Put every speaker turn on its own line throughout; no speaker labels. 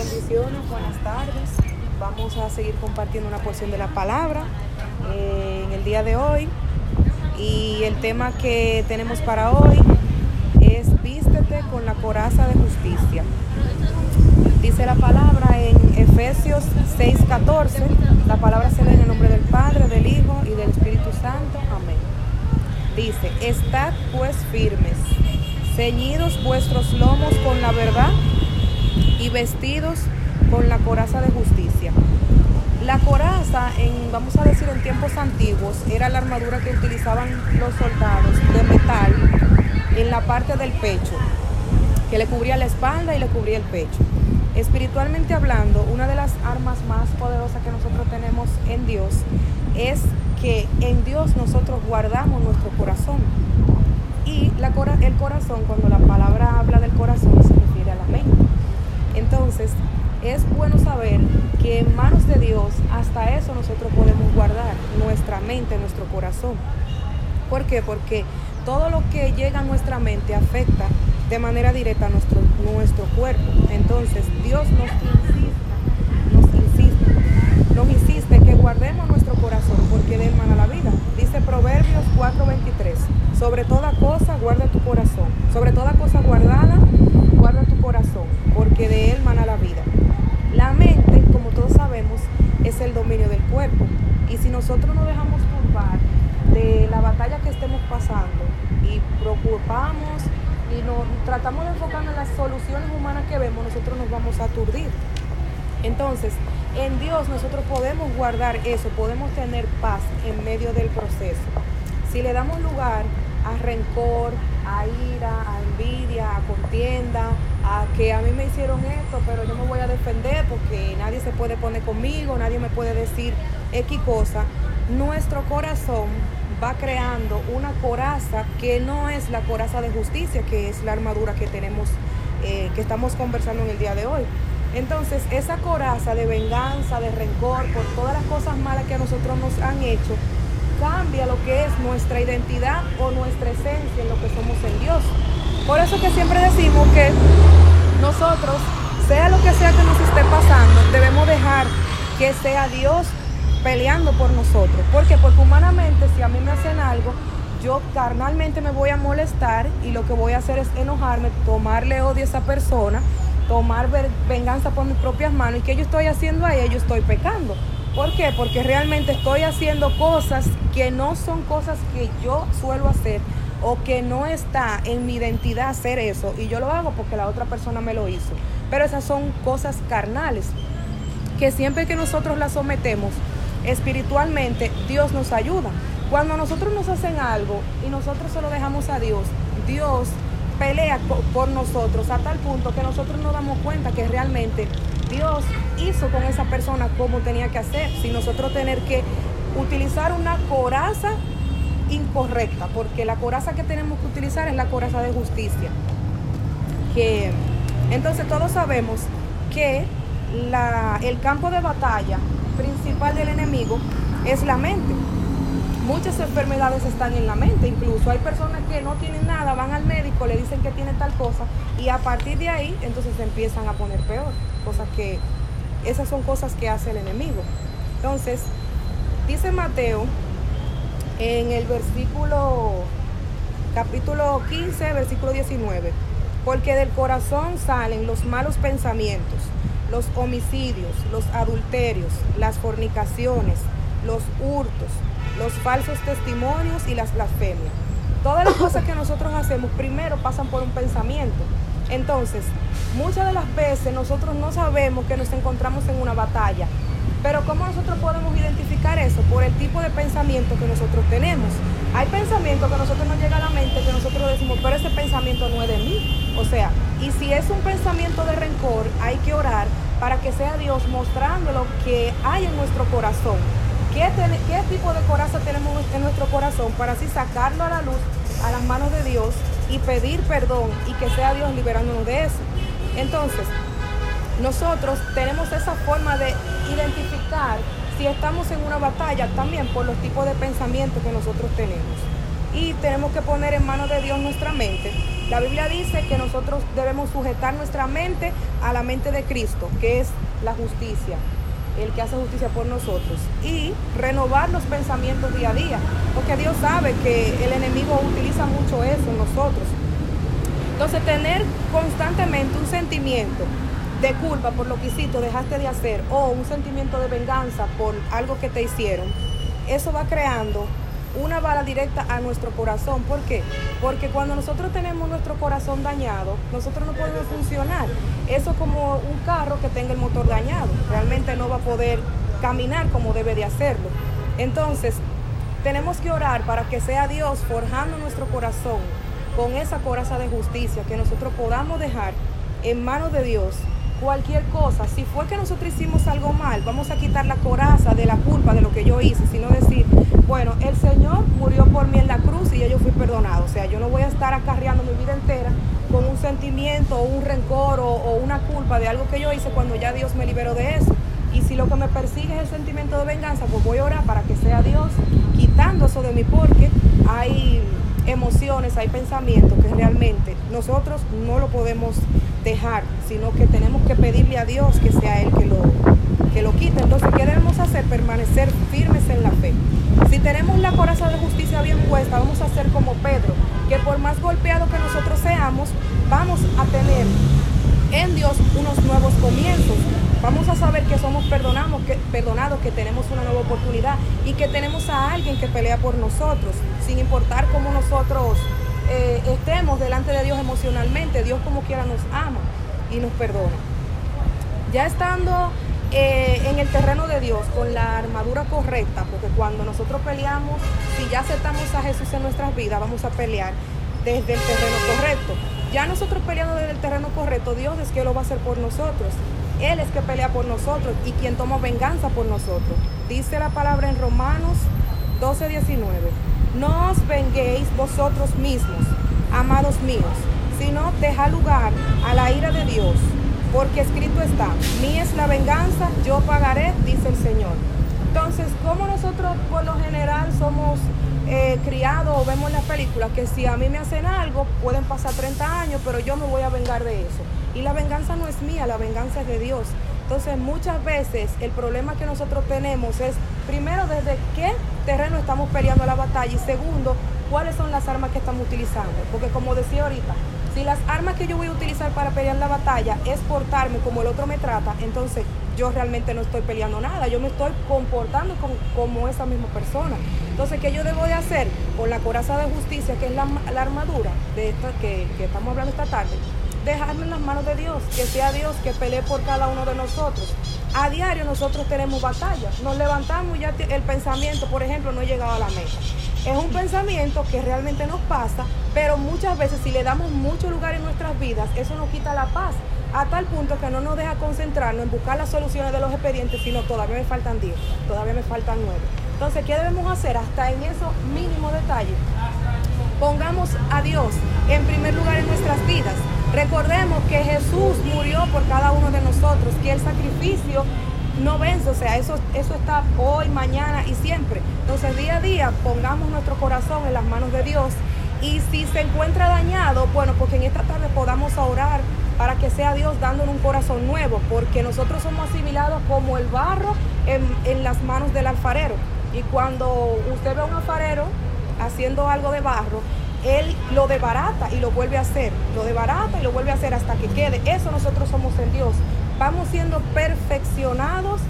Bendiciones, buenas tardes. Vamos a seguir compartiendo una porción de la palabra eh, en el día de hoy. Y el tema que tenemos para hoy es vístete con la coraza de justicia. Dice la palabra en Efesios 6:14, la palabra se lee en el nombre del Padre, del Hijo y del Espíritu Santo. Amén. Dice, estad pues firmes, ceñidos vuestros lomos con la verdad y vestidos con la coraza de justicia. La coraza, en, vamos a decir en tiempos antiguos, era la armadura que utilizaban los soldados de metal en la parte del pecho, que le cubría la espalda y le cubría el pecho. Espiritualmente hablando, una de las armas más poderosas que nosotros tenemos en Dios es que en Dios nosotros guardamos nuestro corazón. Y la, el corazón, cuando la palabra habla es bueno saber que en manos de Dios hasta eso nosotros podemos guardar nuestra mente, nuestro corazón. ¿Por qué? Porque todo lo que llega a nuestra mente afecta de manera directa a nuestro, nuestro cuerpo. Entonces Dios nos insiste, nos insiste, nos insiste que guardemos nuestro corazón porque de él mana la vida. Dice Proverbios 4:23, sobre toda cosa guarda tu corazón, sobre toda cosa guardada guarda tu corazón, porque de él mana la vida. La mente, como todos sabemos, es el dominio del cuerpo. Y si nosotros nos dejamos turbar de la batalla que estemos pasando y preocupamos y nos tratamos de enfocar en las soluciones humanas que vemos, nosotros nos vamos a aturdir. Entonces, en Dios nosotros podemos guardar eso, podemos tener paz en medio del proceso. Si le damos lugar a rencor, a ira, a envidia, a contienda, a que a mí me hicieron esto, pero yo me voy a defender porque nadie se puede poner conmigo, nadie me puede decir X cosa, nuestro corazón va creando una coraza que no es la coraza de justicia, que es la armadura que tenemos, eh, que estamos conversando en el día de hoy. Entonces, esa coraza de venganza, de rencor, por todas las cosas malas que a nosotros nos han hecho, cambia lo que es nuestra identidad o nuestra esencia en lo que somos en Dios. Por eso que siempre decimos que nosotros, sea lo que sea que nos esté pasando, debemos dejar que sea Dios peleando por nosotros. ¿Por qué? Porque humanamente si a mí me hacen algo, yo carnalmente me voy a molestar y lo que voy a hacer es enojarme, tomarle odio a esa persona, tomar venganza por mis propias manos y que yo estoy haciendo ahí, yo estoy pecando. ¿Por qué? Porque realmente estoy haciendo cosas que no son cosas que yo suelo hacer o que no está en mi identidad hacer eso y yo lo hago porque la otra persona me lo hizo. Pero esas son cosas carnales que siempre que nosotros las sometemos espiritualmente, Dios nos ayuda. Cuando nosotros nos hacen algo y nosotros se lo dejamos a Dios, Dios pelea por nosotros a tal punto que nosotros nos damos cuenta que realmente Dios hizo con esa persona como tenía que hacer, sin nosotros tener que utilizar una coraza incorrecta, porque la coraza que tenemos que utilizar es la coraza de justicia. Que entonces todos sabemos que el campo de batalla principal del enemigo es la mente. Muchas enfermedades están en la mente, incluso hay personas que no tienen nada, van al médico, le dicen que tienen tal cosa y a partir de ahí entonces se empiezan a poner peor, cosas que esas son cosas que hace el enemigo. Entonces, dice Mateo en el versículo, capítulo 15, versículo 19, porque del corazón salen los malos pensamientos, los homicidios, los adulterios, las fornicaciones, los hurtos, los falsos testimonios y las blasfemias. Todas las cosas que nosotros hacemos primero pasan por un pensamiento. Entonces, muchas de las veces nosotros no sabemos que nos encontramos en una batalla. Pero ¿cómo nosotros podemos identificar eso? Por el tipo de pensamiento que nosotros tenemos. Hay pensamientos que a nosotros nos llega a la mente que nosotros decimos, pero ese pensamiento no es de mí. Sea, y si es un pensamiento de rencor, hay que orar para que sea Dios mostrando lo que hay en nuestro corazón. ¿Qué, ¿Qué tipo de coraza tenemos en nuestro corazón para así sacarlo a la luz, a las manos de Dios y pedir perdón y que sea Dios liberándonos de eso? Entonces, nosotros tenemos esa forma de identificar si estamos en una batalla también por los tipos de pensamientos que nosotros tenemos. Y tenemos que poner en manos de Dios nuestra mente La Biblia dice que nosotros debemos sujetar nuestra mente a la mente de Cristo, que es la justicia, el que hace justicia por nosotros, y renovar los pensamientos día a día, porque Dios sabe que el enemigo utiliza mucho eso en nosotros. Entonces, tener constantemente un sentimiento de culpa por lo que hiciste dejaste de hacer, o un sentimiento de venganza por algo que te hicieron, eso va creando una bala directa a nuestro corazón. ¿Por qué? Porque cuando nosotros tenemos nuestro corazón dañado, nosotros no podemos funcionar. Eso es como un carro que tenga el motor dañado. Realmente no va a poder caminar como debe de hacerlo. Entonces, tenemos que orar para que sea Dios forjando nuestro corazón con esa coraza de justicia, que nosotros podamos dejar en manos de Dios cualquier cosa. Si fue que nosotros hicimos algo mal, vamos a quitar la coraza de la culpa de lo que yo hice, sino decir, bueno, el Señor murió por mí en la cruz y yo fui perdonado. O sea, yo no voy a estar acarreando mi vida entera con un sentimiento o un rencor o, una culpa de algo que yo hice cuando ya Dios me liberó de eso. Y si lo que me persigue es el sentimiento de venganza, pues voy a orar para que sea Dios quitando eso de mí, porque hay emociones, hay pensamientos que realmente nosotros no lo podemos dejar, sino que tenemos que pedirle a Dios que sea Él que lo, que lo quite. Entonces, ¿qué debemos hacer? Permanecer firmes en la fe. Si tenemos la coraza de justicia bien puesta, vamos a ser como Pedro, que por más golpeado que nosotros seamos, vamos a tener en Dios unos nuevos comienzos. Vamos a saber que somos perdonados, que, perdonados, que tenemos una nueva oportunidad y que tenemos a alguien que pelea por nosotros, sin importar cómo nosotros eh, estemos delante de Dios emocionalmente, Dios como quiera nos ama y nos perdona. Ya estando eh, en el terreno de Dios con la armadura correcta, porque cuando nosotros peleamos, si ya aceptamos a Jesús en nuestras vidas, vamos a pelear desde el terreno correcto. Ya nosotros peleando desde el terreno correcto, Dios es que lo va a hacer por nosotros. Él es que pelea por nosotros y quien toma venganza por nosotros. Dice la palabra en Romanos 12, 19. No os venguéis vosotros mismos, amados míos, sino dejad lugar a la ira de Dios, porque escrito está, mí es la venganza, yo pagaré, dice el Señor. Entonces, como nosotros por lo general somos eh, criados o vemos las películas que si a mí me hacen algo, pueden pasar 30 años, pero yo me voy a vengar de eso. Y la venganza no es mía, la venganza es de Dios. Entonces, muchas veces el problema que nosotros tenemos es, primero, desde qué terreno estamos peleando la batalla y segundo, cuáles son las armas que estamos utilizando. Porque como decía ahorita, si las armas que yo voy a utilizar para pelear la batalla es portarme como el otro me trata, entonces yo realmente no estoy peleando nada, yo me estoy comportando como esa misma persona. Entonces, ¿qué yo debo de hacer con la coraza de justicia, que es la, armadura de esta que estamos hablando esta tarde? Dejarme en las manos de Dios, que sea Dios que pelee por cada uno de nosotros. A diario nosotros tenemos batallas, nos levantamos y ya el pensamiento, por ejemplo, no ha llegado a la meta. Es un pensamiento que realmente nos pasa, pero muchas veces si le damos mucho lugar en nuestras vidas, eso nos quita la paz, a tal punto que no nos deja concentrarnos en buscar las soluciones de los expedientes, sino todavía me faltan 10, todavía me faltan 9. Entonces, ¿qué debemos hacer hasta en esos mínimos detalles? Pongamos a Dios en primer lugar en nuestras vidas. Recordemos que Jesús murió por cada uno de nosotros, que el sacrificio no vence, o sea, eso, eso está hoy, mañana y siempre. Entonces, día a día, pongamos nuestro corazón en las manos de Dios. Y si se encuentra dañado, bueno, porque en esta tarde podamos orar para que sea Dios dándonos un corazón nuevo, porque nosotros somos asimilados como el barro en, en las manos del alfarero. Y cuando usted ve a un alfarero haciendo algo de barro, él lo debarata y lo vuelve a hacer, lo debarata y lo vuelve a hacer hasta que quede. Eso nosotros somos en Dios. Vamos siendo perfeccionados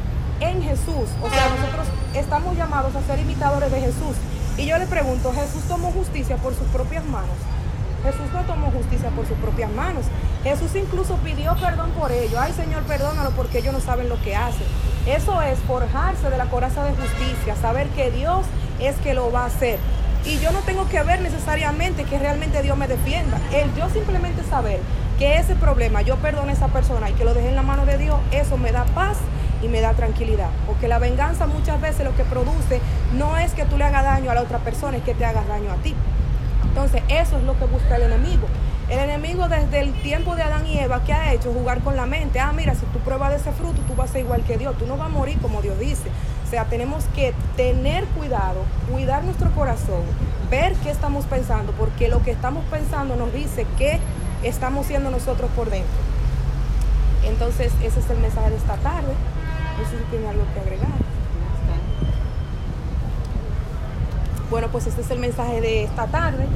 en Jesús. O sea, nosotros estamos llamados a ser imitadores de Jesús. Y yo le pregunto, ¿Jesús tomó justicia por sus propias manos? Jesús no tomó justicia por sus propias manos. Jesús incluso pidió perdón por ello. Ay Señor, perdónalo porque ellos no saben lo que hacen. Eso es forjarse de la coraza de justicia, saber que Dios es que lo va a hacer. Y yo no tengo que ver necesariamente que realmente Dios me defienda. El yo simplemente saber que ese problema yo perdono a esa persona y que lo dejé en la mano de Dios, eso me da paz y me da tranquilidad. Porque la venganza muchas veces lo que produce no es que tú le hagas daño a la otra persona, es que te hagas daño a ti. Entonces eso es lo que busca el enemigo. El enemigo desde el tiempo de Adán y Eva, ¿qué ha hecho? Jugar con la mente. Ah, mira, si tú pruebas de ese fruto, tú vas a ser igual que Dios. Tú no vas a morir como Dios dice. O sea, tenemos que tener cuidado, cuidar nuestro corazón, ver qué estamos pensando, porque lo que estamos pensando nos dice qué estamos siendo nosotros por dentro. Entonces, ese es el mensaje de esta tarde. No sé si tiene algo que agregar. Bueno, pues este es el mensaje de esta tarde.